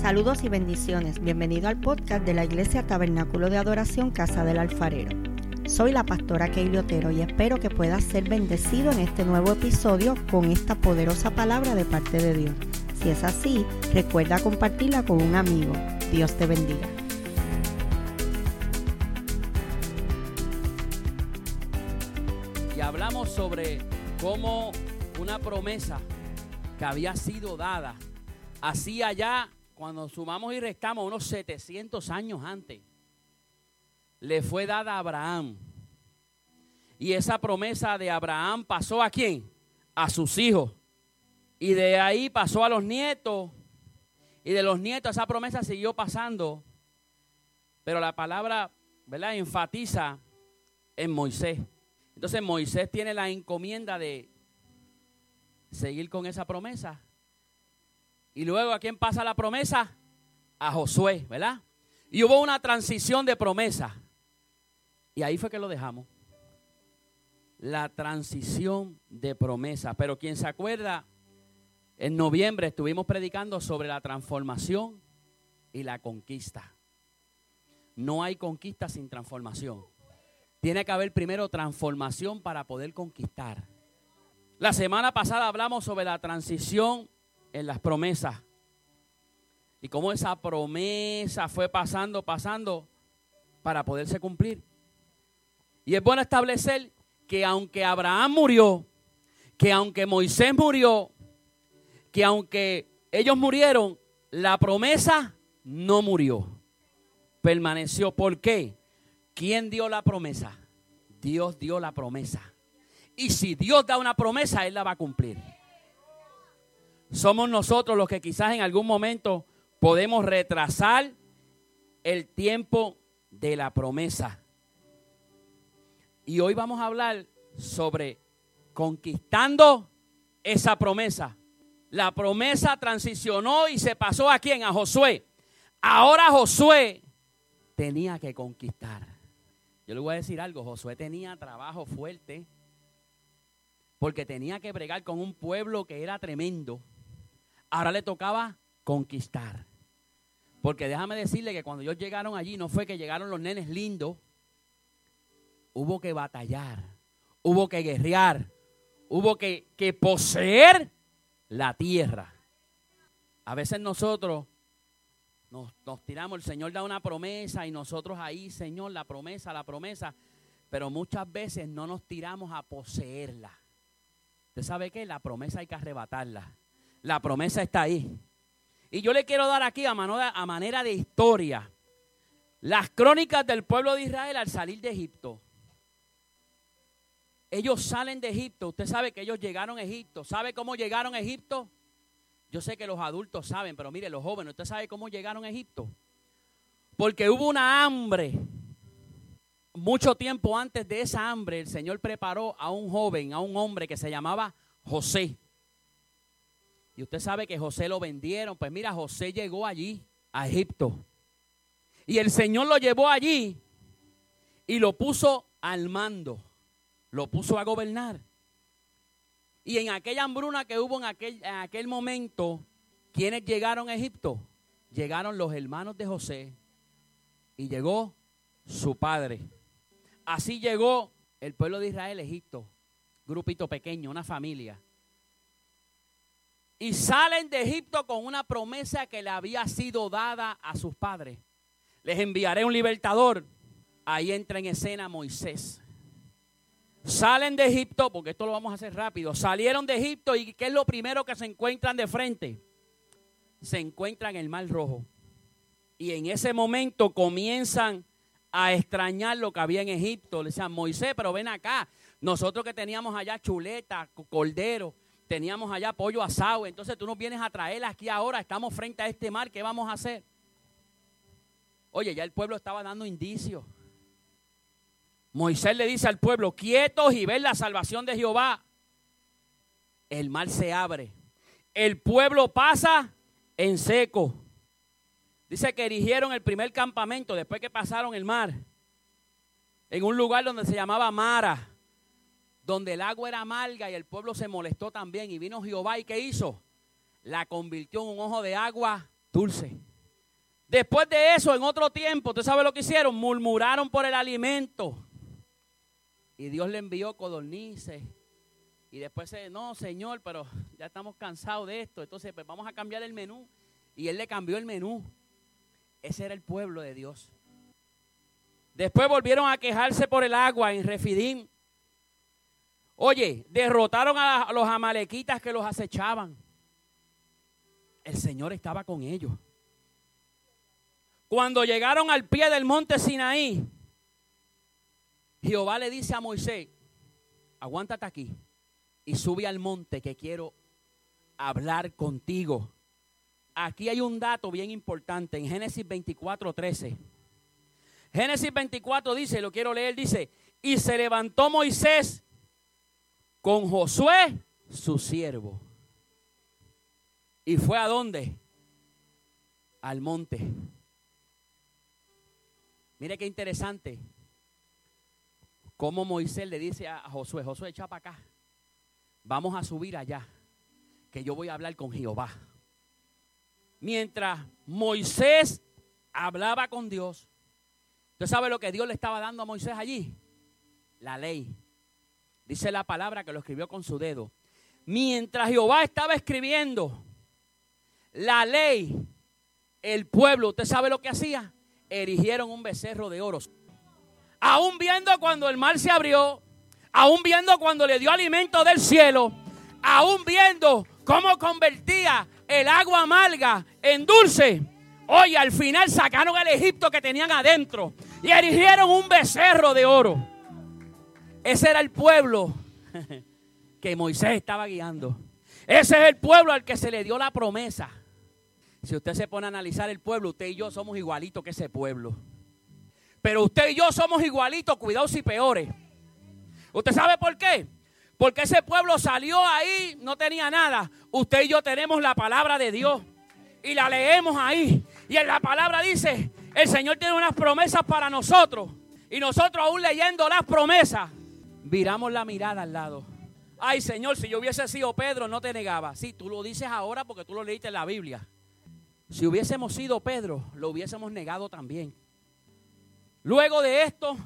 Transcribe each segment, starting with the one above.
Saludos y bendiciones. Bienvenido al podcast de la Iglesia Tabernáculo de Adoración Casa del Alfarero. Soy la pastora Keili Otero y espero que puedas ser bendecido en este nuevo episodio con esta poderosa palabra de parte de Dios. Si es así, recuerda compartirla con un amigo. Dios te bendiga. Y hablamos sobre cómo una promesa que había sido dada hacía ya, cuando sumamos y restamos unos 700 años antes, le fue dada a Abraham. Y esa promesa de Abraham pasó a quién? A sus hijos. Y de ahí pasó a los nietos. Y de los nietos esa promesa siguió pasando. Pero la palabra, ¿verdad? Enfatiza en Moisés. Entonces Moisés tiene la encomienda de seguir con esa promesa. Y luego a quién pasa la promesa? A Josué, ¿verdad? Y hubo una transición de promesa. Y ahí fue que lo dejamos. La transición de promesa. Pero quien se acuerda, en noviembre estuvimos predicando sobre la transformación y la conquista. No hay conquista sin transformación. Tiene que haber primero transformación para poder conquistar. La semana pasada hablamos sobre la transición en las promesas. Y cómo esa promesa fue pasando, pasando para poderse cumplir. Y es bueno establecer que aunque Abraham murió, que aunque Moisés murió, que aunque ellos murieron, la promesa no murió. Permaneció. ¿Por qué? ¿Quién dio la promesa? Dios dio la promesa. Y si Dios da una promesa, Él la va a cumplir. Somos nosotros los que quizás en algún momento podemos retrasar el tiempo de la promesa. Y hoy vamos a hablar sobre conquistando esa promesa. La promesa transicionó y se pasó a quién? A Josué. Ahora Josué tenía que conquistar. Yo le voy a decir algo, Josué tenía trabajo fuerte porque tenía que bregar con un pueblo que era tremendo. Ahora le tocaba conquistar. Porque déjame decirle que cuando ellos llegaron allí no fue que llegaron los nenes lindos. Hubo que batallar, hubo que guerrear, hubo que, que poseer la tierra. A veces nosotros nos, nos, tiramos, el Señor da una promesa y nosotros ahí, Señor, la promesa, la promesa, pero muchas veces no nos tiramos a poseerla. ¿Usted sabe qué? La promesa hay que arrebatarla. La promesa está ahí. Y yo le quiero dar aquí a manera, de historia las crónicas del pueblo de Israel al salir de Egipto. Ellos salen de Egipto. Usted sabe que ellos llegaron a Egipto. ¿Sabe cómo llegaron a Egipto? Yo sé que los adultos saben, pero mire, los jóvenes, ¿usted sabe cómo llegaron a Egipto? Porque hubo una hambre. Mucho tiempo antes de esa hambre, el Señor preparó a un joven, a un hombre que se llamaba José. Y usted sabe que José lo vendieron. Pues mira, José llegó allí, a Egipto. Y el Señor lo llevó allí y lo puso al mando. Lo puso a gobernar. Y en aquella hambruna que hubo en aquel, en aquel momento, ¿quiénes llegaron a Egipto? Llegaron los hermanos de José y llegó su padre. Así llegó el pueblo de Israel a Egipto. Grupito pequeño, una familia. Y salen de Egipto con una promesa que le había sido dada a sus padres. Les enviaré un libertador. Ahí entra en escena Moisés. Salen de Egipto, porque esto lo vamos a hacer rápido. Salieron de Egipto y ¿qué es lo primero que se encuentran de frente? Se encuentran el Mar Rojo. Y en ese momento comienzan a extrañar lo que había en Egipto. Le decían, Moisés, pero ven acá. Nosotros que teníamos allá chuleta, cordero, teníamos allá pollo asado, entonces tú nos vienes a traer aquí ahora, estamos frente a este mar, ¿qué vamos a hacer? Oye, ya el pueblo estaba dando indicios. Moisés le dice al pueblo, quietos y ven la salvación de Jehová. El mar se abre. El pueblo pasa en seco. Dice que erigieron el primer campamento después que pasaron el mar. En un lugar donde se llamaba Mara donde el agua era amarga y el pueblo se molestó también. Y vino Jehová y ¿qué hizo? La convirtió en un ojo de agua dulce. Después de eso, en otro tiempo, ¿usted sabe lo que hicieron? Murmuraron por el alimento. Y Dios le envió codornices. Y después, se, no, Señor, pero ya estamos cansados de esto. Entonces, pues vamos a cambiar el menú. Y Él le cambió el menú. Ese era el pueblo de Dios. Después volvieron a quejarse por el agua en Refidim. Oye, derrotaron a los amalequitas que los acechaban. El Señor estaba con ellos. Cuando llegaron al pie del monte Sinaí, Jehová le dice a Moisés, aguántate aquí y sube al monte que quiero hablar contigo. Aquí hay un dato bien importante en Génesis 24, 13. Génesis 24 dice, lo quiero leer, dice, y se levantó Moisés con Josué, su siervo. ¿Y fue a dónde? Al monte. Mire qué interesante. Cómo Moisés le dice a Josué, Josué, echa para acá. Vamos a subir allá, que yo voy a hablar con Jehová. Mientras Moisés hablaba con Dios, ¿usted sabe lo que Dios le estaba dando a Moisés allí? La ley. Dice la palabra que lo escribió con su dedo. Mientras Jehová estaba escribiendo la ley, el pueblo, ¿usted sabe lo que hacía? Erigieron un becerro de oro. Aún viendo cuando el mar se abrió, aún viendo cuando le dio alimento del cielo, aún viendo cómo convertía el agua amarga en dulce. Oye, al final sacaron el Egipto que tenían adentro y erigieron un becerro de oro. Ese era el pueblo que Moisés estaba guiando. Ese es el pueblo al que se le dio la promesa. Si usted se pone a analizar el pueblo, usted y yo somos igualitos que ese pueblo. Pero usted y yo somos igualitos, cuidados y peores. ¿Usted sabe por qué? Porque ese pueblo salió ahí, no tenía nada. Usted y yo tenemos la palabra de Dios y la leemos ahí. Y en la palabra dice, el Señor tiene unas promesas para nosotros. Y nosotros aún leyendo las promesas, viramos la mirada al lado. Ay Señor, si yo hubiese sido Pedro, no te negaba. Sí, tú lo dices ahora porque tú lo leíste en la Biblia. Si hubiésemos sido Pedro, lo hubiésemos negado también. Luego de esto,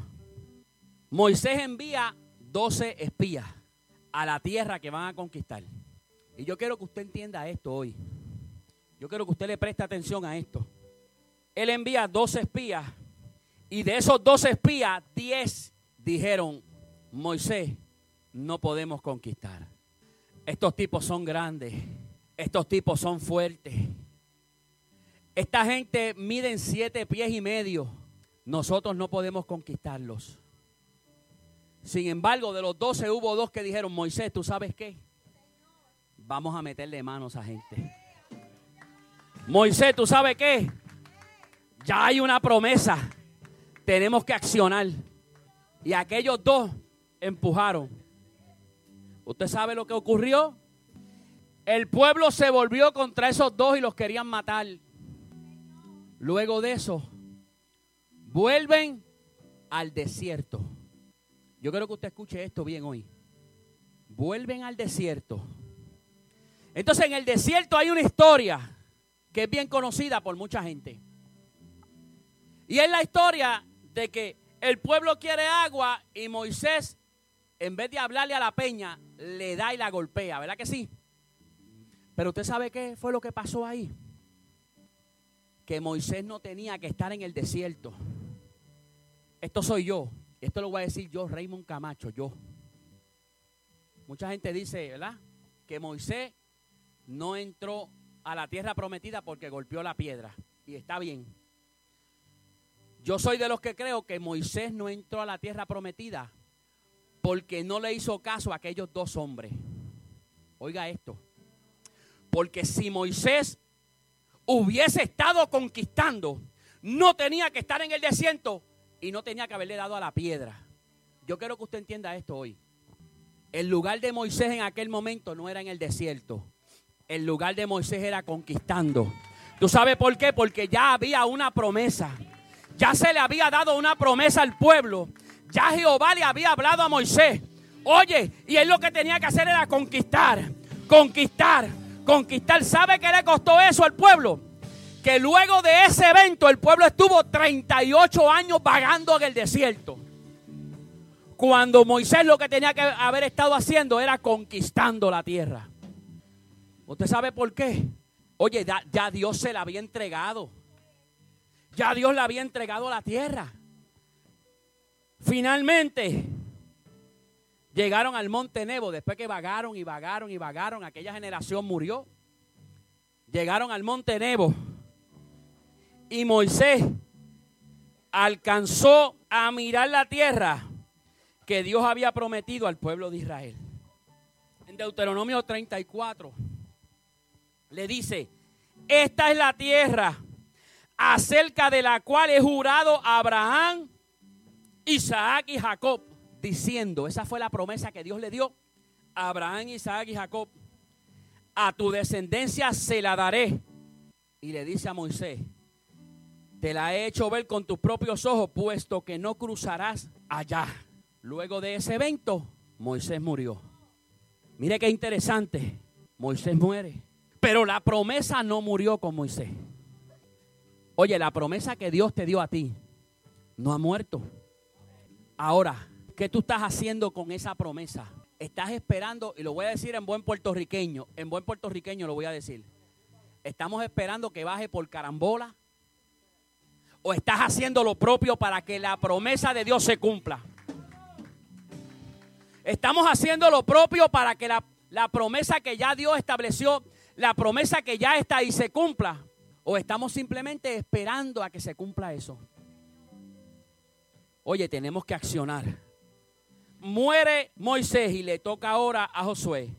Moisés envía 12 espías a la tierra que van a conquistar. Y yo quiero que usted entienda esto hoy. Yo quiero que usted le preste atención a esto. Él envía 12 espías y de esos 12 espías, 10 dijeron, Moisés, no podemos conquistar. Estos tipos son grandes, estos tipos son fuertes esta gente miden siete pies y medio. Nosotros no podemos conquistarlos. Sin embargo, de los doce hubo dos que dijeron, Moisés, ¿tú sabes qué? Vamos a meterle manos a gente. Moisés, ¿tú sabes qué? Ya hay una promesa. Tenemos que accionar. Y aquellos dos empujaron. ¿Usted sabe lo que ocurrió? El pueblo se volvió contra esos dos y los querían matar. Luego de eso, vuelven al desierto. Yo quiero que usted escuche esto bien hoy. Vuelven al desierto. Entonces en el desierto hay una historia que es bien conocida por mucha gente. Y es la historia de que el pueblo quiere agua y Moisés, en vez de hablarle a la peña, le da y la golpea, ¿verdad que sí? Pero usted sabe qué fue lo que pasó ahí que Moisés no tenía que estar en el desierto. Esto soy yo. Esto lo voy a decir yo, Raymond Camacho, yo. Mucha gente dice, ¿verdad? Que Moisés no entró a la tierra prometida porque golpeó la piedra. Y está bien. Yo soy de los que creo que Moisés no entró a la tierra prometida porque no le hizo caso a aquellos dos hombres. Oiga esto. Porque si Moisés hubiese estado conquistando, no tenía que estar en el desierto y no tenía que haberle dado a la piedra. Yo quiero que usted entienda esto hoy. El lugar de Moisés en aquel momento no era en el desierto. El lugar de Moisés era conquistando. ¿Tú sabes por qué? Porque ya había una promesa. Ya se le había dado una promesa al pueblo. Ya Jehová le había hablado a Moisés. Oye, y él lo que tenía que hacer era conquistar, conquistar, conquistar. ¿Sabe qué le costó eso al pueblo? que luego de ese evento el pueblo estuvo 38 años vagando en el desierto. Cuando Moisés lo que tenía que haber estado haciendo era conquistando la tierra. ¿Usted sabe por qué? Oye, ya, Dios se la había entregado. Ya Dios le había entregado la tierra. Finalmente llegaron al monte Nebo después que vagaron y vagaron y vagaron. Aquella generación murió. Llegaron al monte Nebo y Moisés alcanzó a mirar la tierra que Dios había prometido al pueblo de Israel. En Deuteronomio 34 le dice, esta es la tierra acerca de la cual he jurado a Abraham, Isaac y Jacob, diciendo, esa fue la promesa que Dios le dio a Abraham, Isaac y Jacob, a tu descendencia se la daré. Y le dice a Moisés, te la he hecho ver con tus propios ojos, puesto que no cruzarás allá. Luego de ese evento, Moisés murió. Mire qué interesante, Moisés muere. Pero la promesa no murió con Moisés. Oye, la promesa que Dios te dio a ti no ha muerto. Ahora, ¿qué tú estás haciendo con esa promesa? Estás esperando, y lo voy a decir en buen puertorriqueño, en buen puertorriqueño lo voy a decir. Estamos esperando que baje por carambola o estás haciendo lo propio para que la promesa de Dios se cumpla. Estamos haciendo lo propio para que la, la promesa que ya Dios estableció la promesa que ya está ahí se cumpla? ¿O estamos simplemente esperando a que se cumpla eso? Oye, tenemos que accionar. Muere Moisés y le toca ahora a Josué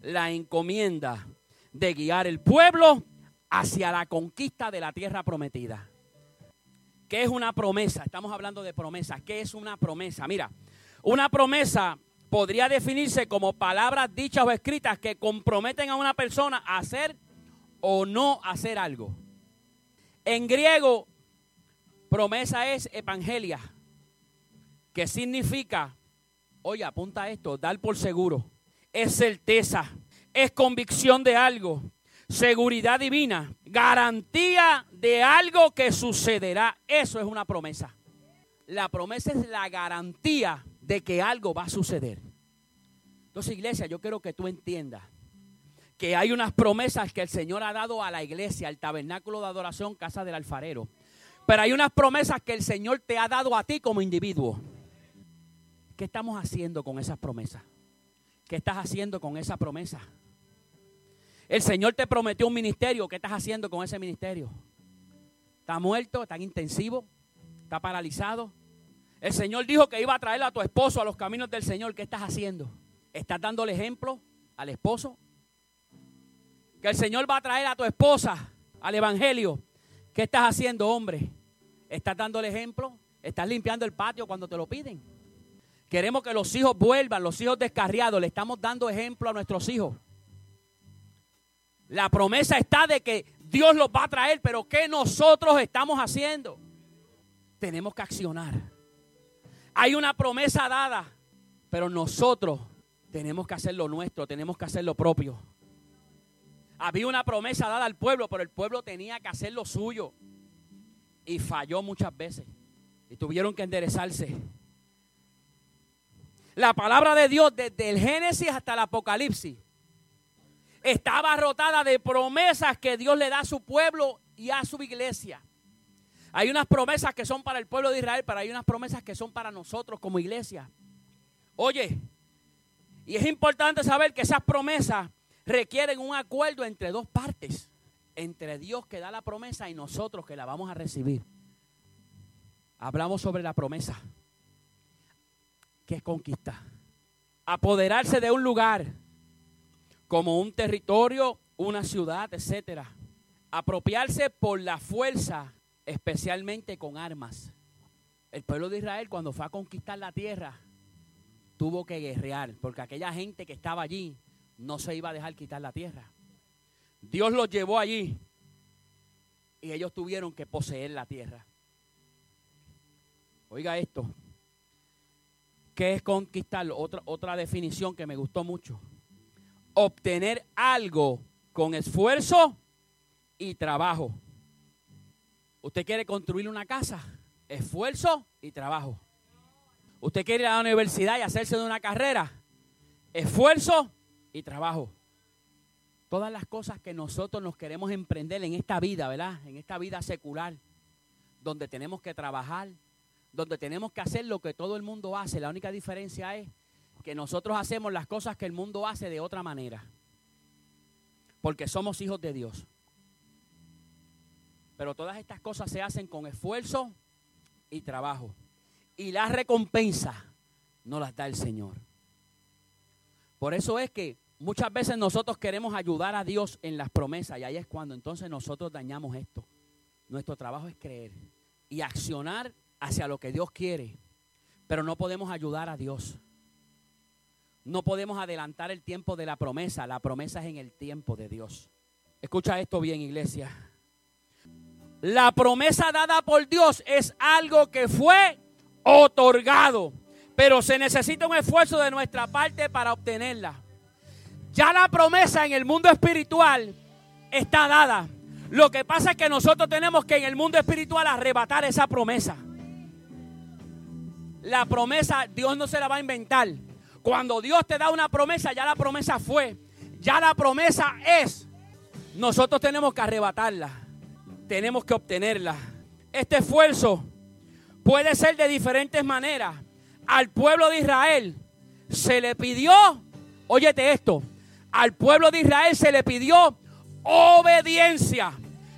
la encomienda de guiar el pueblo hacia la conquista de la tierra prometida. ¿Qué es una promesa? Estamos hablando de promesas. ¿Qué es una promesa? Mira, una promesa podría definirse como palabras dichas o escritas que comprometen a una persona a hacer o no hacer algo. En griego, promesa es evangelia, que significa, oye, apunta esto, dar por seguro. Es certeza, es convicción de algo, seguridad divina, garantía de algo que sucederá. Eso es una promesa. La promesa es la garantía de que algo va a suceder. Entonces, iglesia, yo quiero que tú entiendas que hay unas promesas que el Señor ha dado a la iglesia, al tabernáculo de adoración, casa del alfarero. Pero hay unas promesas que el Señor te ha dado a ti como individuo. ¿Qué estamos haciendo con esas promesas? ¿Qué estás haciendo con esa promesa? El Señor te prometió un ministerio. ¿Qué estás haciendo con ese ministerio? ¿Está muerto? ¿Está intensivo? ¿Está paralizado? El Señor dijo que iba a traer a tu esposo a los caminos del Señor. ¿Qué estás haciendo? ¿Estás dando el ejemplo al esposo? Que el Señor va a traer a tu esposa al Evangelio. ¿Qué estás haciendo, hombre? ¿Estás dando el ejemplo? ¿Estás limpiando el patio cuando te lo piden? Queremos que los hijos vuelvan, los hijos descarriados. Le estamos dando ejemplo a nuestros hijos. La promesa está de que Dios los va a traer, pero ¿qué nosotros estamos haciendo? Tenemos que accionar. Hay una promesa dada, pero nosotros tenemos que hacer lo nuestro, tenemos que hacer lo propio. Había una promesa dada al pueblo, pero el pueblo tenía que hacer lo suyo. Y falló muchas veces. Y tuvieron que enderezarse. La palabra de Dios desde el Génesis hasta el Apocalipsis estaba rotada de promesas que Dios le da a su pueblo y a su iglesia. Hay unas promesas que son para el pueblo de Israel, pero hay unas promesas que son para nosotros como iglesia. Oye, y es importante saber que esas promesas requieren un acuerdo entre dos partes, entre Dios que da la promesa y nosotros que la vamos a recibir. Hablamos sobre la promesa, que es conquistar. Apoderarse de un lugar como un territorio, una ciudad, etcétera. Apropiarse por la fuerza especialmente con armas. El pueblo de Israel cuando fue a conquistar la tierra tuvo que guerrear, porque aquella gente que estaba allí no se iba a dejar quitar la tierra. Dios los llevó allí y ellos tuvieron que poseer la tierra. Oiga esto. ¿Qué es conquistar? Otra, otra definición que me gustó mucho. Obtener algo con esfuerzo y trabajo. Usted quiere construir una casa, esfuerzo y trabajo. Usted quiere ir a la universidad y hacerse de una carrera, esfuerzo y trabajo. Todas las cosas que nosotros nos queremos emprender en esta vida, ¿verdad? En esta vida secular, donde tenemos que trabajar, donde tenemos que hacer lo que todo el mundo hace. La única diferencia es que nosotros hacemos las cosas que el mundo hace de otra manera. Porque somos hijos de Dios. Pero todas estas cosas se hacen con esfuerzo y trabajo. Y la recompensa no las da el Señor. Por eso es que muchas veces nosotros queremos ayudar a Dios en las promesas y ahí es cuando entonces nosotros dañamos esto. Nuestro trabajo es creer y accionar hacia lo que Dios quiere, pero no podemos ayudar a Dios. No podemos adelantar el tiempo de la promesa. La promesa es en el tiempo de Dios. Escucha esto bien, iglesia. La promesa dada por Dios es algo que fue otorgado, pero se necesita un esfuerzo de nuestra parte para obtenerla. Ya la promesa en el mundo espiritual está dada. Lo que pasa es que nosotros tenemos que en el mundo espiritual arrebatar esa promesa. La promesa Dios no se la va a inventar. Cuando Dios te da una promesa, ya la promesa fue. Ya la promesa es. Nosotros tenemos que arrebatarla. Tenemos que obtenerla. Este esfuerzo puede ser de diferentes maneras. Al pueblo de Israel se le pidió, óyete esto, al pueblo de Israel se le pidió obediencia.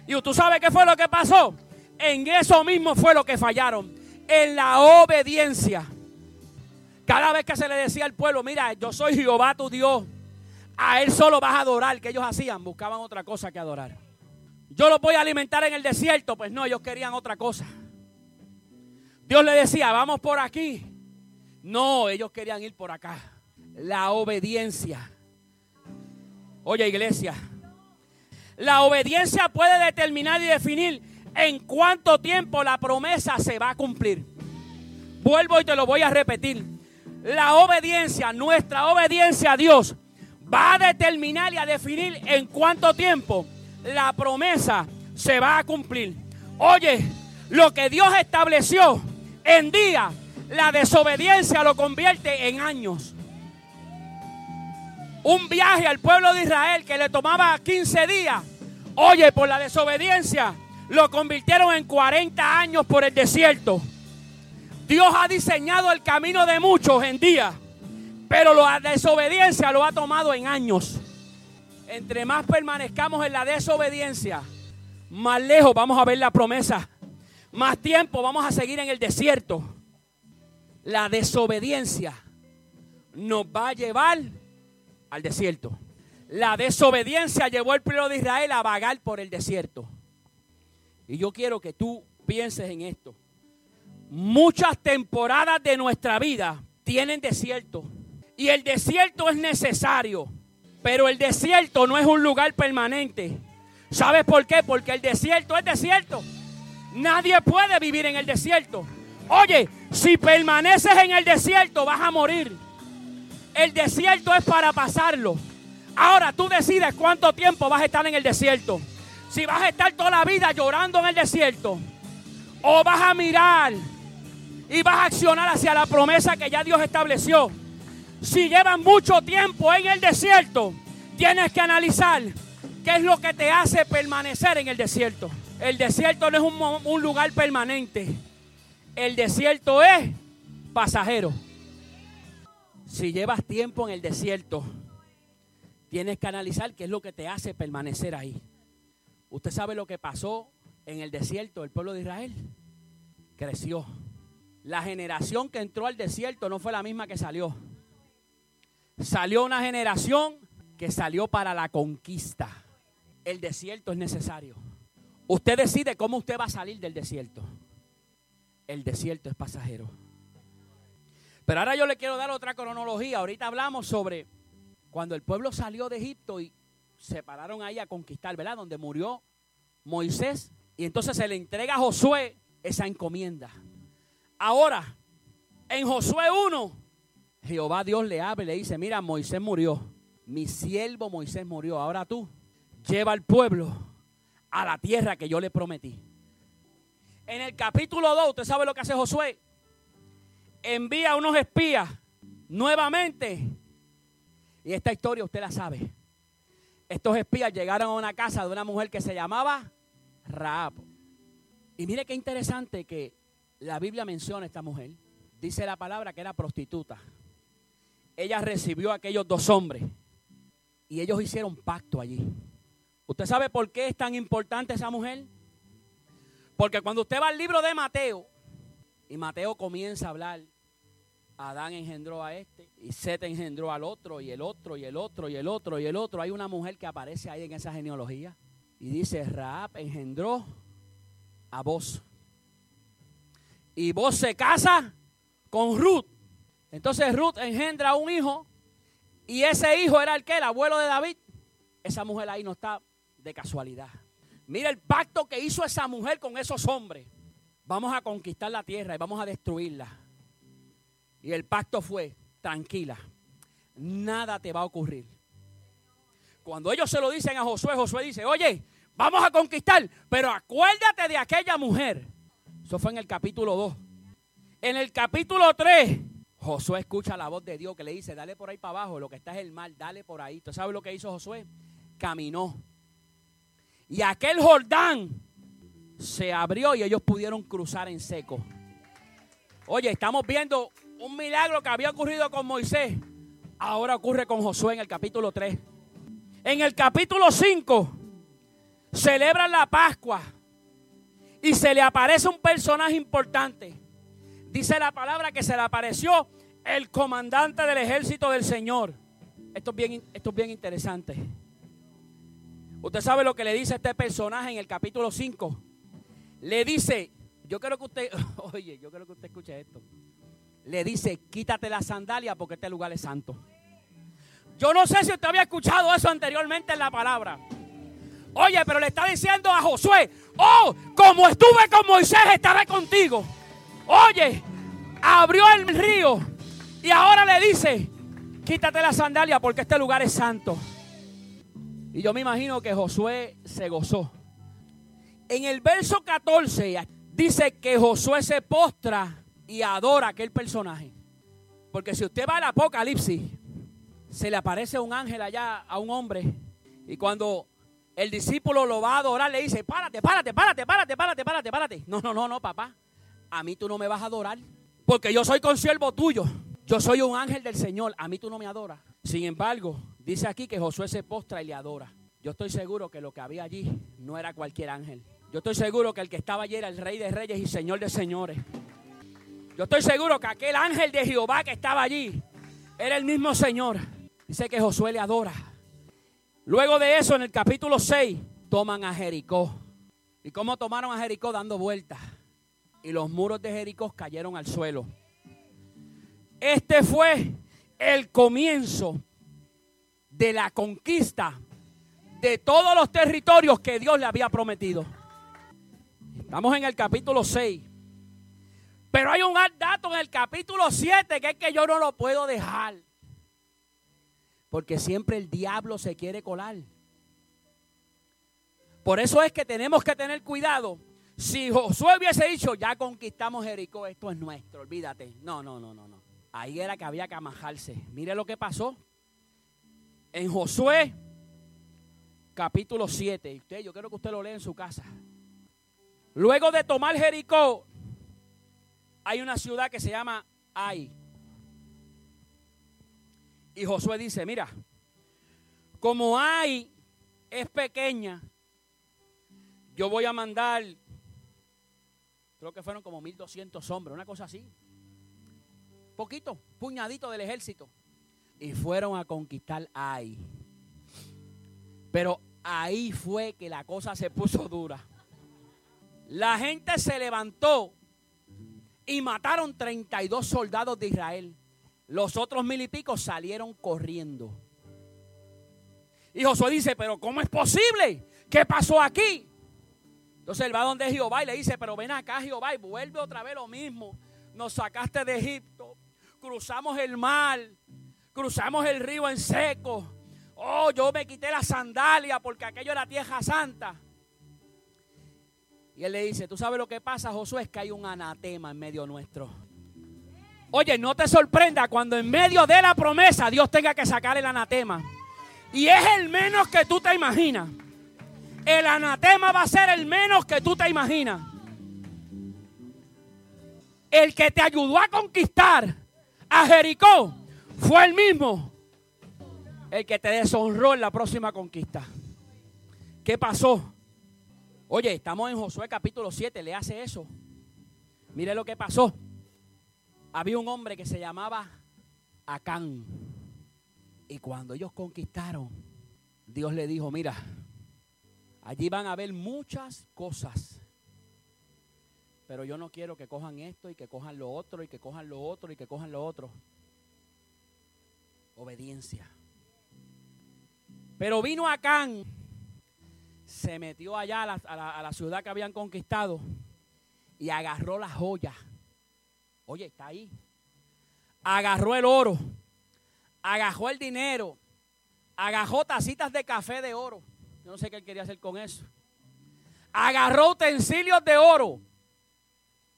Y tú sabes qué fue lo que pasó. En eso mismo fue lo que fallaron. En la obediencia. Cada vez que se le decía al pueblo, mira, yo soy Jehová tu Dios, a Él solo vas a adorar, que ellos hacían, buscaban otra cosa que adorar. Yo los voy a alimentar en el desierto, pues no, ellos querían otra cosa. Dios le decía, vamos por aquí. No, ellos querían ir por acá. La obediencia. Oye, iglesia, la obediencia puede determinar y definir en cuánto tiempo la promesa se va a cumplir. Vuelvo y te lo voy a repetir la obediencia, nuestra obediencia a Dios, va a determinar y a definir en cuánto tiempo la promesa se va a cumplir. Oye, lo que Dios estableció en día, la desobediencia lo convierte en años. Un viaje al pueblo de Israel que le tomaba 15 días, oye, por la desobediencia, lo convirtieron en 40 años por el desierto. Dios ha diseñado el camino de muchos en día, pero la desobediencia lo ha tomado en años. Entre más permanezcamos en la desobediencia, más lejos vamos a ver la promesa. Más tiempo vamos a seguir en el desierto. La desobediencia nos va a llevar al desierto. La desobediencia llevó al pueblo de Israel a vagar por el desierto. Y yo quiero que tú pienses en esto muchas temporadas de nuestra vida tienen desierto. Y el desierto es necesario. Pero el desierto no es un lugar permanente. ¿Sabes por qué? Porque el desierto es desierto. Nadie puede vivir en el desierto. Oye, si permaneces en el desierto vas a morir. El desierto es para pasarlo. Ahora tú decides cuánto tiempo vas a estar en el desierto. Si vas a estar toda la vida llorando en el desierto. O vas a mirar y vas a accionar hacia la promesa que ya Dios estableció. Si llevas mucho tiempo en el desierto, tienes que analizar qué es lo que te hace permanecer en el desierto. El desierto no es un, un lugar permanente. El desierto es pasajero. Si llevas tiempo en el desierto, tienes que analizar qué es lo que te hace permanecer ahí. ¿Usted sabe lo que pasó en el desierto del pueblo de Israel? Creció la generación que entró al desierto no fue la misma que salió. Salió una generación que salió para la conquista. El desierto es necesario. Usted decide cómo usted va a salir del desierto. El desierto es pasajero. Pero ahora yo le quiero dar otra cronología. Ahorita hablamos sobre cuando el pueblo salió de Egipto y se pararon ahí a conquistar, ¿verdad? Donde murió Moisés. Y entonces se le entrega a Josué esa encomienda. Ahora, en Josué 1, Jehová Dios le habla y le dice, mira, Moisés murió, mi siervo Moisés murió, ahora tú lleva al pueblo a la tierra que yo le prometí. En el capítulo 2, usted sabe lo que hace Josué. Envía unos espías nuevamente. Y esta historia usted la sabe. Estos espías llegaron a una casa de una mujer que se llamaba Raab. Y mire qué interesante que la Biblia menciona a esta mujer. Dice la palabra que era prostituta. Ella recibió a aquellos dos hombres y ellos hicieron pacto allí. ¿Usted sabe por qué es tan importante esa mujer? Porque cuando usted va al libro de Mateo y Mateo comienza a hablar, Adán engendró a este y Seth engendró al otro y el otro y el otro y el otro y el otro. Hay una mujer que aparece ahí en esa genealogía y dice, Raab engendró a vos. Y vos se casa con Ruth. Entonces Ruth engendra un hijo y ese hijo era el que, el abuelo de David. Esa mujer ahí no está de casualidad. Mira el pacto que hizo esa mujer con esos hombres. Vamos a conquistar la tierra y vamos a destruirla. Y el pacto fue, tranquila, nada te va a ocurrir. Cuando ellos se lo dicen a Josué, Josué dice, oye, vamos a conquistar, pero acuérdate de aquella mujer. Eso fue en el capítulo 2. En el capítulo 3, Josué escucha la voz de Dios que le dice, dale por ahí para abajo, lo que está es el mal, dale por ahí. ¿Tú sabes lo que hizo Josué? Caminó y aquel Jordán se abrió y ellos pudieron cruzar en seco. Oye, estamos viendo un milagro que había ocurrido con Moisés. Ahora ocurre con Josué en el capítulo 3. En el capítulo 5 celebran la Pascua y se le aparece un personaje importante. Dice la palabra que se le apareció el comandante del ejército del Señor. Esto es bien, esto es bien interesante. Usted sabe lo que le dice este personaje en el capítulo 5. Le dice, yo quiero que usted, oye, yo quiero que usted escuche esto. Le dice, quítate la sandalia porque este lugar es santo. Yo no sé si usted había escuchado eso anteriormente en la palabra. Oye, pero le está diciendo a Josué, oh, como estuve con Moisés, estaré contigo. Oye, abrió el río y ahora le dice, quítate la sandalia porque este lugar es santo. Y yo me imagino que Josué se gozó. En el verso 14 dice que Josué se postra y adora a aquel personaje. Porque si usted va al Apocalipsis, se le aparece un ángel allá a un hombre. Y cuando el discípulo lo va a adorar, le dice, párate, párate, párate, párate, párate, párate, párate. No, no, no, no, papá. A mí tú no me vas a adorar. Porque yo soy consiervo tuyo. Yo soy un ángel del Señor. A mí tú no me adoras. Sin embargo, Dice aquí que Josué se postra y le adora. Yo estoy seguro que lo que había allí no era cualquier ángel. Yo estoy seguro que el que estaba allí era el rey de reyes y señor de señores. Yo estoy seguro que aquel ángel de Jehová que estaba allí era el mismo Señor. Dice que Josué le adora. Luego de eso, en el capítulo 6, toman a Jericó. ¿Y cómo tomaron a Jericó? Dando vueltas. Y los muros de Jericó cayeron al suelo. Este fue el comienzo de la conquista de todos los territorios que Dios le había prometido. Estamos en el capítulo 6. Pero hay un dato en el capítulo 7 que es que yo no lo puedo dejar. Porque siempre el diablo se quiere colar. Por eso es que tenemos que tener cuidado. Si Josué hubiese dicho, ya conquistamos Jericó, esto es nuestro, olvídate. No, no, no, no, no. Ahí era que había que amajarse. Mire lo que pasó en Josué capítulo 7. Usted, yo quiero que usted lo lea en su casa. Luego de tomar Jericó, hay una ciudad que se llama Ai. Y Josué dice, mira, como Ai es pequeña, yo voy a mandar, creo que fueron como 1200 hombres, una cosa así. Poquito, puñadito del ejército y fueron a conquistar ahí. Pero ahí fue que la cosa se puso dura. La gente se levantó y mataron 32 soldados de Israel. Los otros mil y pico salieron corriendo. Y Josué dice, pero ¿cómo es posible? ¿Qué pasó aquí? Entonces él va donde Jehová y le dice, pero ven acá Jehová y vuelve otra vez lo mismo. Nos sacaste de Egipto, cruzamos el mar, cruzamos el río en seco. Oh, yo me quité la sandalia porque aquello era tierra santa. Y él le dice, ¿tú sabes lo que pasa, Josué? Es que hay un anatema en medio nuestro. Oye, no te sorprenda cuando en medio de la promesa Dios tenga que sacar el anatema. Y es el menos que tú te imaginas. El anatema va a ser el menos que tú te imaginas. El que te ayudó a conquistar a Jericó fue el mismo. El que te deshonró en la próxima conquista. ¿Qué pasó? Oye, estamos en Josué capítulo 7, le hace eso. Mire lo que pasó. Había un hombre que se llamaba Acán. Y cuando ellos conquistaron, Dios le dijo, mira, allí van a haber muchas cosas. Pero yo no quiero que cojan esto y que cojan lo otro y que cojan lo otro y que cojan lo otro. Obediencia. Pero vino Acán, se metió allá a la, a la ciudad que habían conquistado y agarró las joyas. Oye, está ahí. Agarró el oro agarró el dinero, agarró tacitas de café de oro. Yo no sé qué él quería hacer con eso. Agarró utensilios de oro.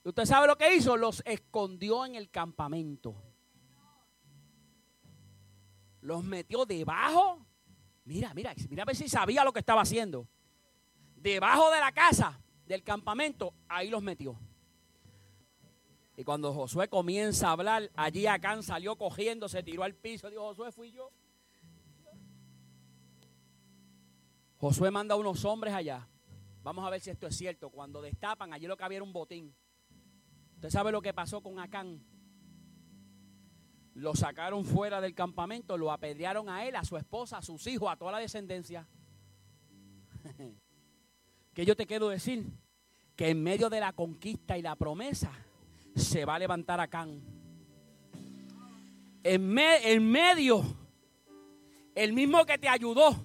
¿Y usted sabe lo que hizo? Los escondió en el campamento. Los metió debajo. Mira, mira, mira a ver si sabía lo que estaba haciendo. Debajo de la casa, del campamento, ahí los metió. Y cuando Josué comienza a hablar, allí Acán salió cogiendo, se tiró al piso. Dijo, Josué, fui yo. Josué manda a unos hombres allá. Vamos a ver si esto es cierto. Cuando destapan, allí lo que había era un botín. Usted sabe lo que pasó con Acán. Lo sacaron fuera del campamento, lo apedrearon a él, a su esposa, a sus hijos, a toda la descendencia. ¿Qué yo te quiero decir? Que en medio de la conquista y la promesa, se va a levantar Acán. En, en medio, el mismo que te ayudó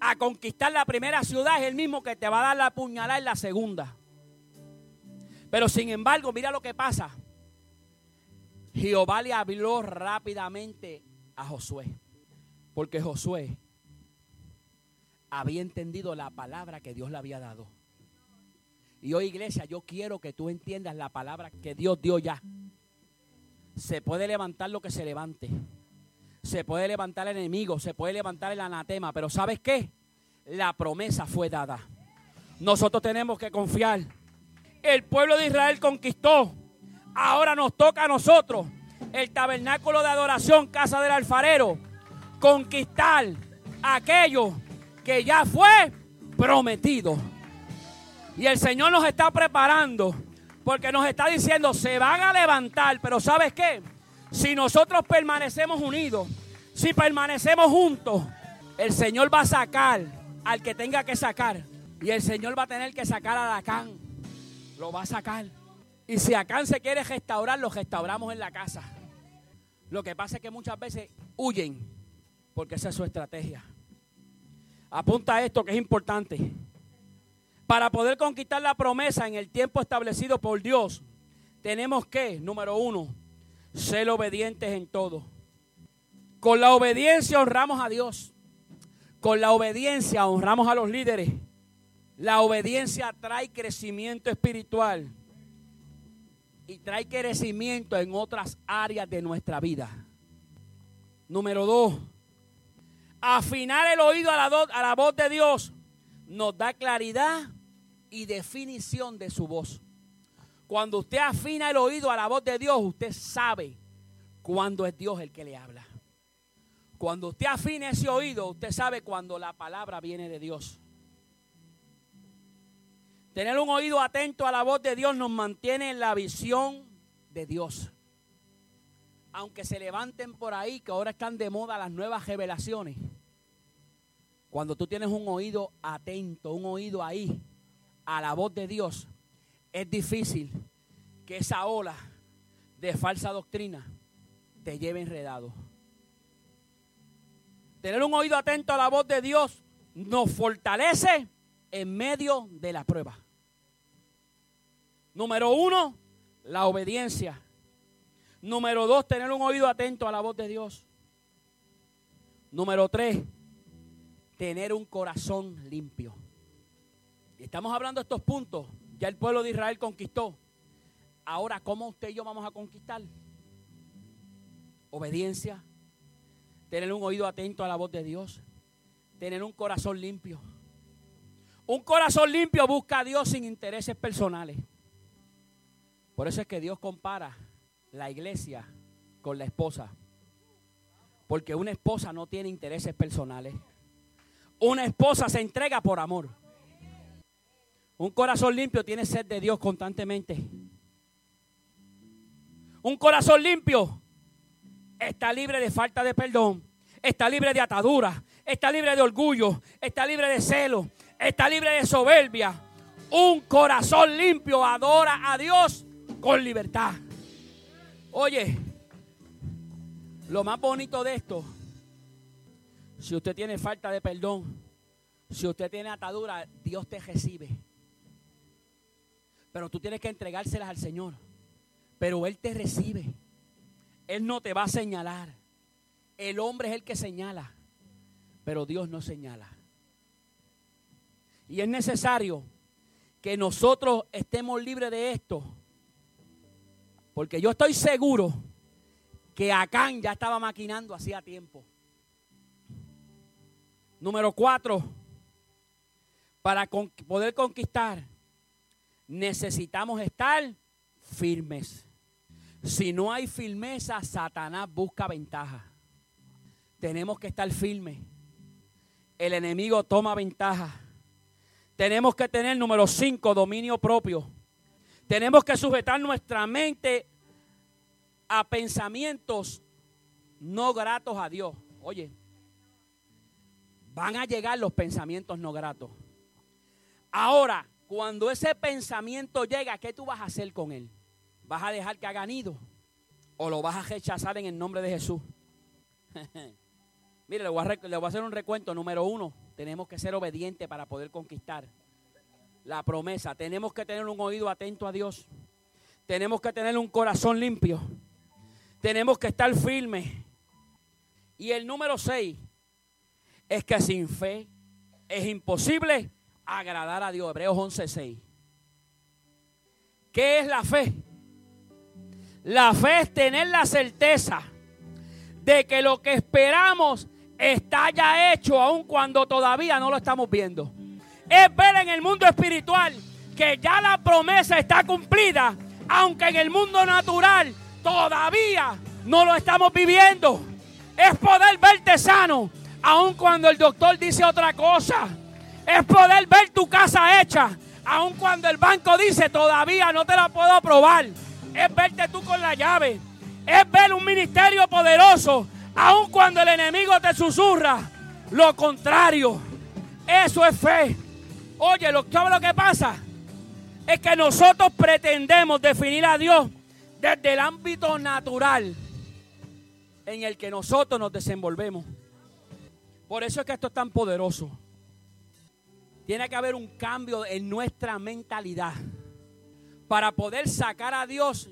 a conquistar la primera ciudad es el mismo que te va a dar la puñalada en la segunda. Pero sin embargo, mira lo que pasa. Jehová le habló rápidamente a Josué. Porque Josué había entendido la palabra que Dios le había dado. Y hoy iglesia, yo quiero que tú entiendas la palabra que Dios dio ya. Se puede levantar lo que se levante. Se puede levantar el enemigo, se puede levantar el anatema, pero ¿sabes qué? La promesa fue dada. Nosotros tenemos que confiar. El pueblo de Israel conquistó. Ahora nos toca a nosotros, el tabernáculo de adoración, casa del alfarero, conquistar aquello que ya fue prometido. Y el Señor nos está preparando porque nos está diciendo, se van a levantar, pero ¿sabes qué? Si nosotros permanecemos unidos, si permanecemos juntos, el Señor va a sacar al que tenga que sacar. Y el Señor va a tener que sacar a Acán. Lo va a sacar. Y si Acán se quiere restaurar, lo restauramos en la casa. Lo que pasa es que muchas veces huyen, porque esa es su estrategia. Apunta esto que es importante. Para poder conquistar la promesa en el tiempo establecido por Dios, tenemos que, número uno, ser obedientes en todo. Con la obediencia honramos a Dios. Con la obediencia honramos a los líderes. La obediencia trae crecimiento espiritual y trae crecimiento en otras áreas de nuestra vida. Número dos, afinar el oído a la, voz de Dios nos da claridad y definición de su voz. Cuando usted afina el oído a la voz de Dios, usted sabe cuándo es Dios el que le habla. Cuando usted afina ese oído, usted sabe cuando la palabra viene de Dios. Tener un oído atento a la voz de Dios nos mantiene en la visión de Dios. Aunque se levanten por ahí, que ahora están de moda las nuevas revelaciones. Cuando tú tienes un oído atento, un oído ahí, a la voz de Dios, es difícil que esa ola de falsa doctrina te lleve enredado. Tener un oído atento a la voz de Dios nos fortalece en medio de la prueba. Número uno, la obediencia. Número dos, tener un oído atento a la voz de Dios. Número tres, tener un corazón limpio. Y estamos hablando de estos puntos. Ya el pueblo de Israel conquistó. Ahora, ¿cómo usted y yo vamos a conquistar? Obediencia, tener un oído atento a la voz de Dios, tener un corazón limpio. Un corazón limpio busca a Dios sin intereses personales. Por eso es que Dios compara la iglesia con la esposa. Porque una esposa no tiene intereses personales. Una esposa se entrega por amor. Un corazón limpio tiene sed de Dios constantemente. Un corazón limpio está libre de falta de perdón, está libre de atadura, está libre de orgullo, está libre de celo, está libre de soberbia. Un corazón limpio adora a Dios con libertad. Oye, lo más bonito de esto, si usted tiene falta de perdón, si usted tiene atadura, Dios te recibe. Pero tú tienes que entregárselas al Señor. Pero Él te recibe. Él no te va a señalar. El hombre es el que señala. Pero Dios no señala. Y es necesario que nosotros estemos libres de esto. Porque yo estoy seguro que Acán ya estaba maquinando hacía tiempo. Número cuatro, para poder conquistar, necesitamos estar firmes. Si no hay firmeza, Satanás busca ventaja. Tenemos que estar firmes. El enemigo toma ventaja. Tenemos que tener, número cinco, dominio propio. Tenemos que sujetar nuestra mente a pensamientos no gratos a Dios. Oye, van a llegar los pensamientos no gratos. Ahora, cuando ese pensamiento llega, ¿qué tú vas a hacer con él? ¿Vas a dejar que haga nido? ¿O lo vas a rechazar en el nombre de Jesús? Mire, le voy, a, le voy a hacer un recuento. Número uno, tenemos que ser obedientes para poder conquistar la promesa. Tenemos que tener un oído atento a Dios. Tenemos que tener un corazón limpio. Tenemos que estar firmes. Y el número seis es que sin fe es imposible agradar a Dios. Hebreos 11:6. ¿Qué es la fe? La fe es tener la certeza de que lo que esperamos está ya hecho, aun cuando todavía no lo estamos viendo. Es ver en el mundo espiritual que ya la promesa está cumplida, aunque en el mundo natural todavía no lo estamos viviendo. Es poder verte sano, aun cuando el doctor dice otra cosa. Es poder ver tu casa hecha, aun cuando el banco dice todavía no te la puedo aprobar. Es verte tú con la llave. Es ver un ministerio poderoso, aun cuando el enemigo te susurra lo contrario. Eso es fe. Oye, lo, ¿sabes lo que pasa? Es que nosotros pretendemos definir a Dios desde el ámbito natural en el que nosotros nos desenvolvemos. Por eso es que esto es tan poderoso. Tiene que haber un cambio en nuestra mentalidad para poder sacar a Dios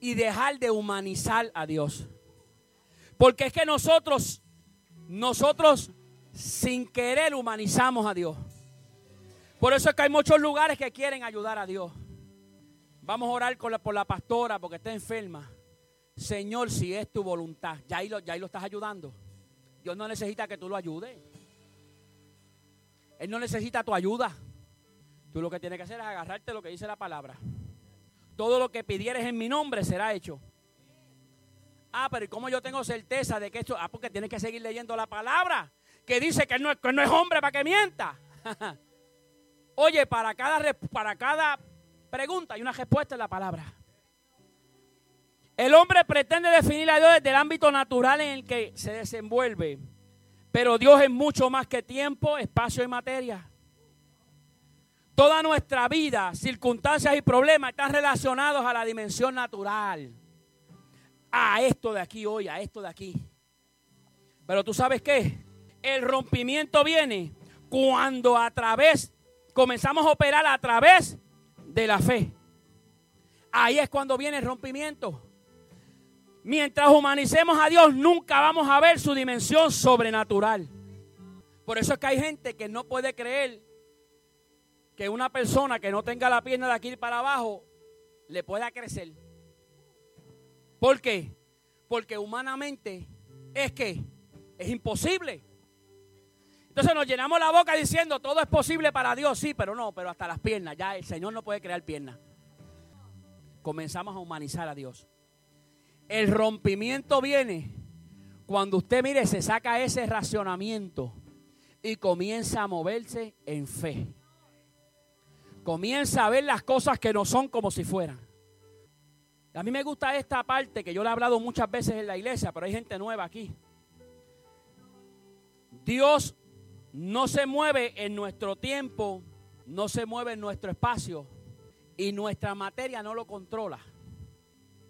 y dejar de humanizar a Dios. Porque es que nosotros, nosotros sin querer humanizamos a Dios. Por eso es que hay muchos lugares que quieren ayudar a Dios. Vamos a orar por la pastora porque está enferma. Señor, si es tu voluntad, ya ahí, lo, ya ahí lo estás ayudando. Dios no necesita que tú lo ayudes. Él no necesita tu ayuda. Tú lo que tienes que hacer es agarrarte lo que dice la palabra. Todo lo que pidieres en mi nombre será hecho. Ah, pero ¿y cómo yo tengo certeza de que esto? Ah, porque tienes que seguir leyendo la palabra. Que dice que no, que no es hombre para que mienta. Oye, para cada, para cada pregunta hay una respuesta en la palabra. El hombre pretende definir a Dios desde el ámbito natural en el que se desenvuelve. Pero Dios es mucho más que tiempo, espacio y materia. Toda nuestra vida, circunstancias y problemas están relacionados a la dimensión natural. A esto de aquí hoy, a esto de aquí. Pero tú sabes qué? El rompimiento viene cuando a través, comenzamos a operar a través de la fe. Ahí es cuando viene el rompimiento. Mientras humanicemos a Dios, nunca vamos a ver su dimensión sobrenatural. Por eso es que hay gente que no puede creer que una persona que no tenga la pierna de aquí para abajo le pueda crecer. ¿Por qué? Porque humanamente es que es imposible. Entonces nos llenamos la boca diciendo todo es posible para Dios, sí, pero no, pero hasta las piernas, ya el Señor no puede crear piernas. Comenzamos a humanizar a Dios. El rompimiento viene cuando usted mire, se saca ese racionamiento y comienza a moverse en fe. Comienza a ver las cosas que no son como si fueran. A mí me gusta esta parte que yo le he hablado muchas veces en la iglesia, pero hay gente nueva aquí. Dios no se mueve en nuestro tiempo, no se mueve en nuestro espacio y nuestra materia no lo controla.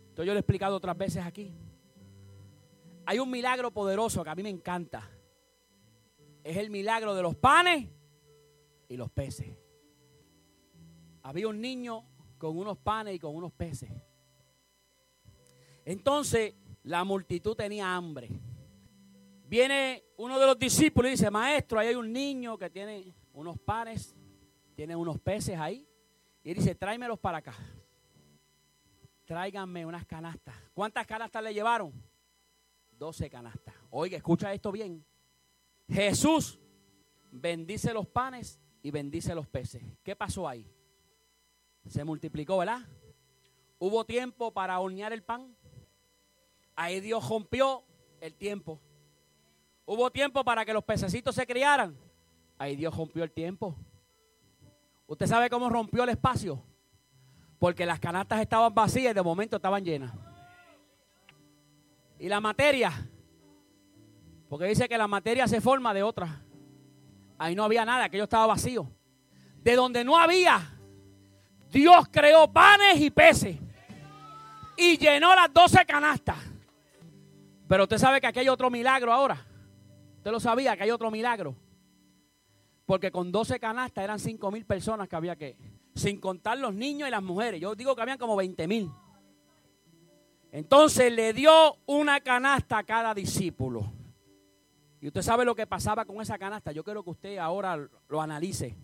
Esto yo lo he explicado otras veces aquí. Hay un milagro poderoso que a mí me encanta. Es el milagro de los panes y los peces. Había un niño con unos panes y con unos peces. Entonces la multitud tenía hambre. Viene uno de los discípulos y dice, maestro, ahí hay un niño que tiene unos panes, tiene unos peces ahí. Y él dice, tráemelos para acá. Tráiganme unas canastas. ¿Cuántas canastas le llevaron? 12 canastas. Oiga, escucha esto bien. Jesús bendice los panes y bendice los peces. ¿Qué pasó ahí? Se multiplicó, ¿verdad? Hubo tiempo para hornear el pan. Ahí Dios rompió el tiempo. Hubo tiempo para que los pececitos se criaran. Ahí Dios rompió el tiempo. ¿Usted sabe cómo rompió el espacio? Porque las canastas estaban vacías y de momento estaban llenas. Y la materia, porque dice que la materia se forma de otra. Ahí no había nada, aquello estaba vacío. De donde no había, Dios creó panes y peces. Y llenó las doce canastas. Pero usted sabe que aquí hay otro milagro ahora. Usted lo sabía que hay otro milagro. Porque con 12 canastas eran cinco mil personas que había que. Sin contar los niños y las mujeres. Yo digo que habían como 20 mil. Entonces le dio una canasta a cada discípulo. Y usted sabe lo que pasaba con esa canasta. Yo quiero que usted ahora lo analice.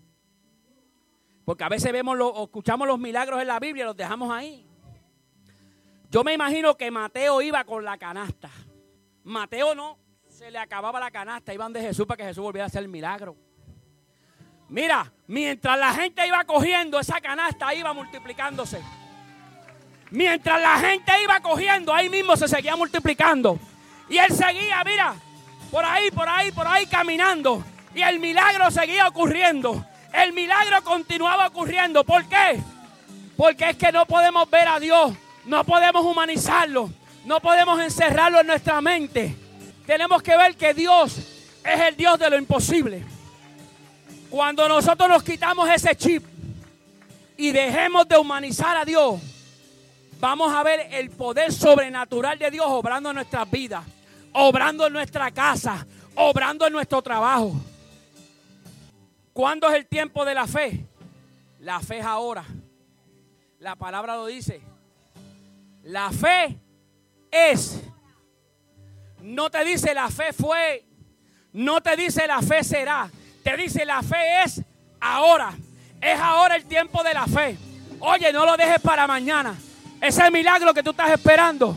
Porque a veces vemos lo, escuchamos los milagros en la Biblia y los dejamos ahí. Yo me imagino que Mateo iba con la canasta. Mateo no, se le acababa la canasta. Iban de Jesús para que Jesús volviera a hacer el milagro. Mira, mientras la gente iba cogiendo esa canasta, iba multiplicándose. Mientras la gente iba cogiendo, ahí mismo se seguía multiplicando. Y él seguía, mira, por ahí, por ahí, por ahí caminando. Y el milagro seguía ocurriendo. El milagro continuaba ocurriendo. ¿Por qué? Porque es que no podemos ver a Dios. No podemos humanizarlo. No podemos encerrarlo en nuestra mente. Tenemos que ver que Dios es el Dios de lo imposible. Cuando nosotros nos quitamos ese chip y dejemos de humanizar a Dios, vamos a ver el poder sobrenatural de Dios obrando en nuestras vidas, obrando en nuestra casa, obrando en nuestro trabajo. ¿Cuándo es el tiempo de la fe? La fe es ahora. La palabra lo dice. La fe es. No te dice la fe fue. No te dice la fe será. Te dice la fe es ahora. Es ahora el tiempo de la fe. Oye, no lo dejes para mañana. Ese milagro que tú estás esperando,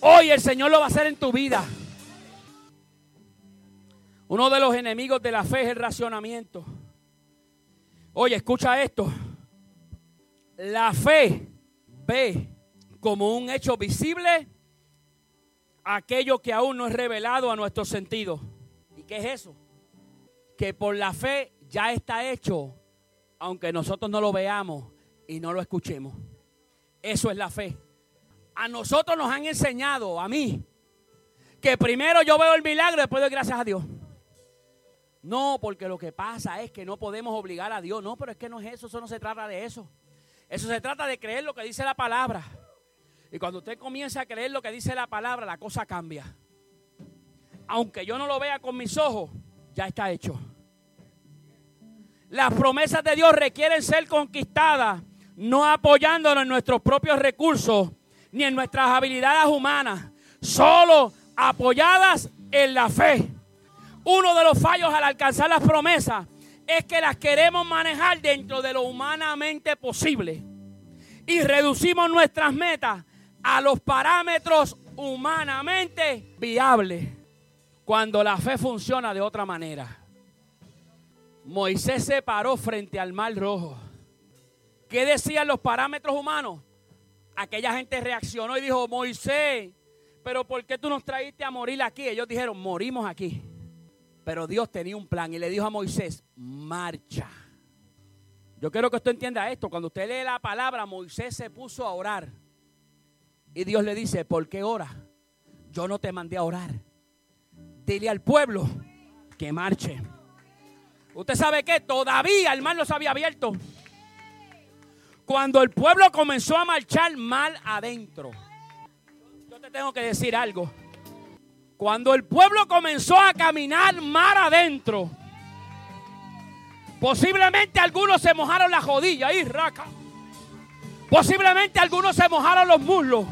hoy el Señor lo va a hacer en tu vida. Uno de los enemigos de la fe es el racionamiento. Oye, escucha esto. La fe ve como un hecho visible aquello que aún no es revelado a nuestros sentidos. ¿Y qué es eso? Que por la fe ya está hecho, aunque nosotros no lo veamos y no lo escuchemos. Eso es la fe. A nosotros nos han enseñado, a mí, que primero yo veo el milagro y después doy gracias a Dios. No, porque lo que pasa es que no podemos obligar a Dios. No, pero es que no es eso, eso no se trata de eso. Eso se trata de creer lo que dice la palabra. Y cuando usted comienza a creer lo que dice la palabra, la cosa cambia. Aunque yo no lo vea con mis ojos, ya está hecho. Las promesas de Dios requieren ser conquistadas no apoyándonos en nuestros propios recursos ni en nuestras habilidades humanas, solo apoyadas en la fe. Uno de los fallos al alcanzar las promesas es que las queremos manejar dentro de lo humanamente posible y reducimos nuestras metas a los parámetros humanamente viables cuando la fe funciona de otra manera. Moisés se paró frente al mar rojo. ¿Qué decían los parámetros humanos? Aquella gente reaccionó y dijo, Moisés, pero ¿por qué tú nos traíste a morir aquí? Ellos dijeron, morimos aquí. Pero Dios tenía un plan y le dijo a Moisés, marcha. Yo quiero que usted entienda esto. Cuando usted lee la palabra, Moisés se puso a orar. Y Dios le dice, ¿por qué ora? Yo no te mandé a orar. Dile al pueblo que marche. Usted sabe que todavía el mar no se había abierto. Cuando el pueblo comenzó a marchar mal adentro. Yo te tengo que decir algo. Cuando el pueblo comenzó a caminar mar adentro, posiblemente algunos se mojaron la jodilla y raca. Posiblemente algunos se mojaron los muslos.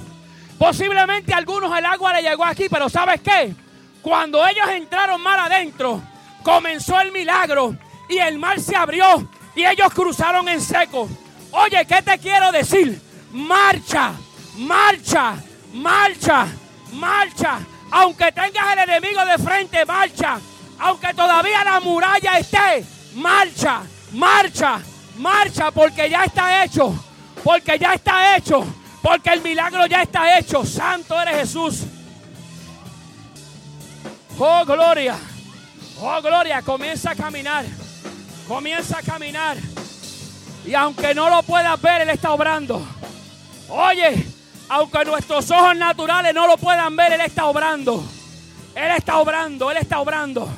Posiblemente algunos el agua le llegó aquí, pero ¿sabes qué? Cuando ellos entraron mar adentro, comenzó el milagro y el mar se abrió y ellos cruzaron en seco. Oye, ¿qué te quiero decir? Marcha, marcha, marcha, marcha. Aunque tengas el enemigo de frente, marcha. Aunque todavía la muralla esté, marcha, marcha, marcha, porque ya está hecho. Porque ya está hecho. Porque el milagro ya está hecho. Santo eres Jesús. Oh, gloria. Oh, gloria. Comienza a caminar. Comienza a caminar. Y aunque no lo puedas ver, Él está obrando. Oye, aunque nuestros ojos naturales no lo puedan ver, Él está obrando. Él está obrando, Él está obrando.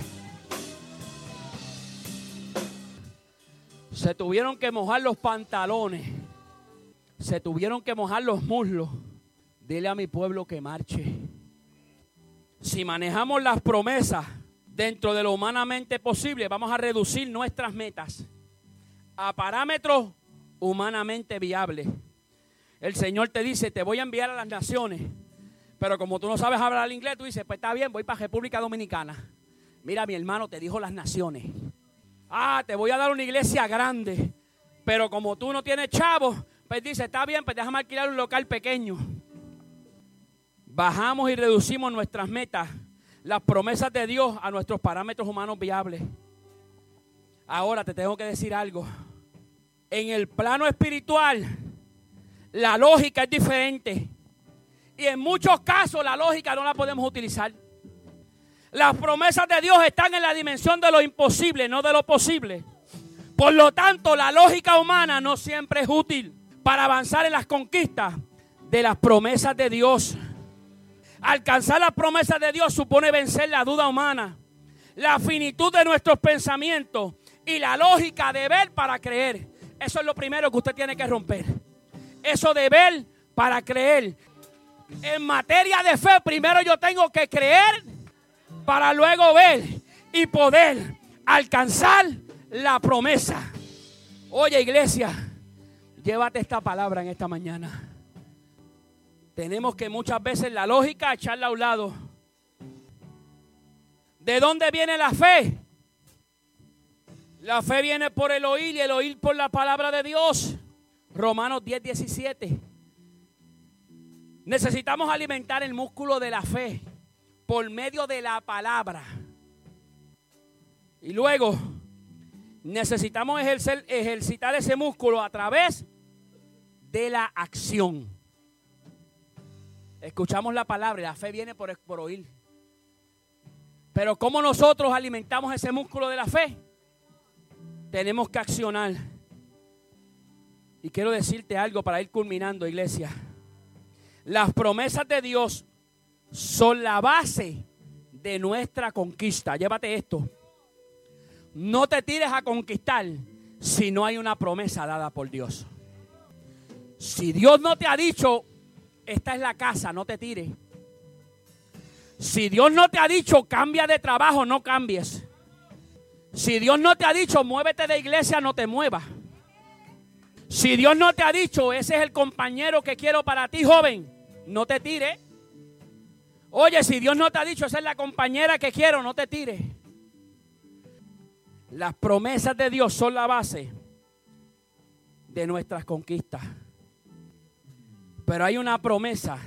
Se tuvieron que mojar los pantalones. Se tuvieron que mojar los muslos. Dile a mi pueblo que marche. Si manejamos las promesas dentro de lo humanamente posible, vamos a reducir nuestras metas a parámetros humanamente viables. El Señor te dice, te voy a enviar a las naciones. Pero como tú no sabes hablar inglés, tú dices, pues está bien, voy para República Dominicana. Mira, mi hermano te dijo las naciones. Ah, te voy a dar una iglesia grande. Pero como tú no tienes chavos, pues dice, está bien, pues déjame alquilar un local pequeño. Bajamos y reducimos nuestras metas, las promesas de Dios a nuestros parámetros humanos viables. Ahora te tengo que decir algo. En el plano espiritual, la lógica es diferente. Y en muchos casos la lógica no la podemos utilizar. Las promesas de Dios están en la dimensión de lo imposible, no de lo posible. Por lo tanto, la lógica humana no siempre es útil para avanzar en las conquistas de las promesas de Dios. Alcanzar las promesas de Dios supone vencer la duda humana, la finitud de nuestros pensamientos y la lógica de ver para creer. Eso es lo primero que usted tiene que romper. Eso de ver para creer. En materia de fe, primero yo tengo que creer para luego ver y poder alcanzar la promesa. Oye, iglesia, llévate esta palabra en esta mañana. Tenemos que muchas veces la lógica echarla a un lado. ¿De dónde viene la fe? La fe viene por el oír y el oír por la palabra de Dios. Romanos 10, 17. Necesitamos alimentar el músculo de la fe por medio de la palabra. Y luego necesitamos ejercitar ese músculo a través de la acción. Escuchamos la palabra la fe viene por, por oír. Pero ¿cómo nosotros alimentamos ese músculo de la fe? Tenemos que accionar. Y quiero decirte algo para ir culminando, iglesia. Las promesas de Dios son la base de nuestra conquista. Llévate esto. No te tires a conquistar si no hay una promesa dada por Dios. Si Dios no te ha dicho, esta es la casa, no te tires. Si Dios no te ha dicho, cambia de trabajo, no cambies. Si Dios no te ha dicho, muévete de iglesia, no te muevas. Si Dios no te ha dicho, ese es el compañero que quiero para ti, joven, no te tire. Oye, si Dios no te ha dicho, esa es la compañera que quiero, no te tire. Las promesas de Dios son la base de nuestras conquistas. Pero hay una promesa.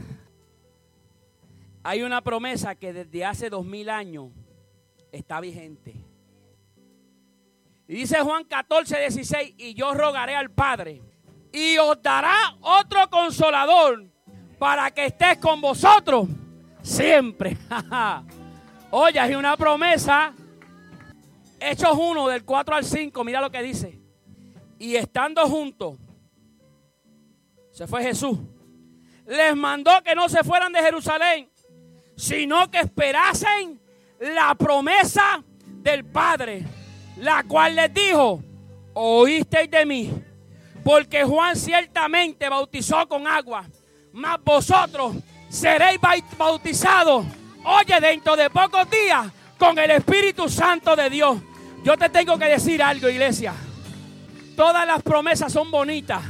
Hay una promesa que desde hace dos mil años está vigente. Y dice Juan 14, 16, y yo rogaré al Padre y os dará otro consolador para que estés con vosotros siempre. Oye, hay una promesa. Hechos 1 del 4 al 5, mira lo que dice. Y estando juntos, se fue Jesús. Les mandó que no se fueran de Jerusalén, sino que esperasen la promesa del Padre, la cual les dijo, oísteis de mí, porque Juan ciertamente bautizó con agua, mas vosotros seréis bautizados, oye, dentro de pocos días, con el Espíritu Santo de Dios. Yo te tengo que decir algo, iglesia. Todas las promesas son bonitas,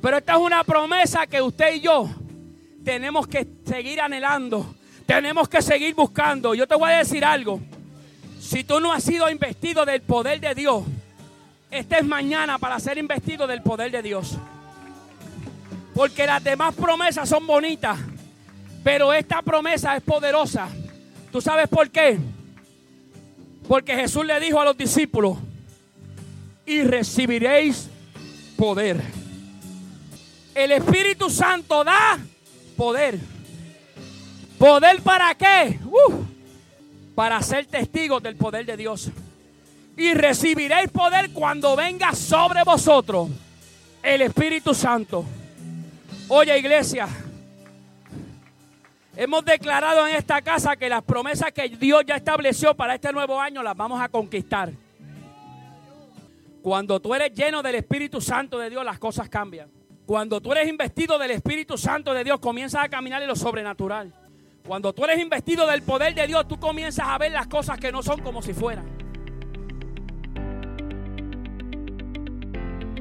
pero esta es una promesa que usted y yo tenemos que seguir anhelando, tenemos que seguir buscando. Yo te voy a decir algo. Si tú no has sido investido del poder de Dios, esta es mañana para ser investido del poder de Dios. Porque las demás promesas son bonitas, pero esta promesa es poderosa. ¿Tú sabes por qué? Porque Jesús le dijo a los discípulos, y recibiréis poder. El Espíritu Santo da poder. ¿Poder para qué? Uh, para ser testigos del poder de Dios. Y recibiréis poder cuando venga sobre vosotros el Espíritu Santo. Oye iglesia, hemos declarado en esta casa que las promesas que Dios ya estableció para este nuevo año las vamos a conquistar. Cuando tú eres lleno del Espíritu Santo de Dios, las cosas cambian. Cuando tú eres investido del Espíritu Santo de Dios, comienzas a caminar en lo sobrenatural. Cuando tú eres investido del poder de Dios, tú comienzas a ver las cosas que no son como si fueran.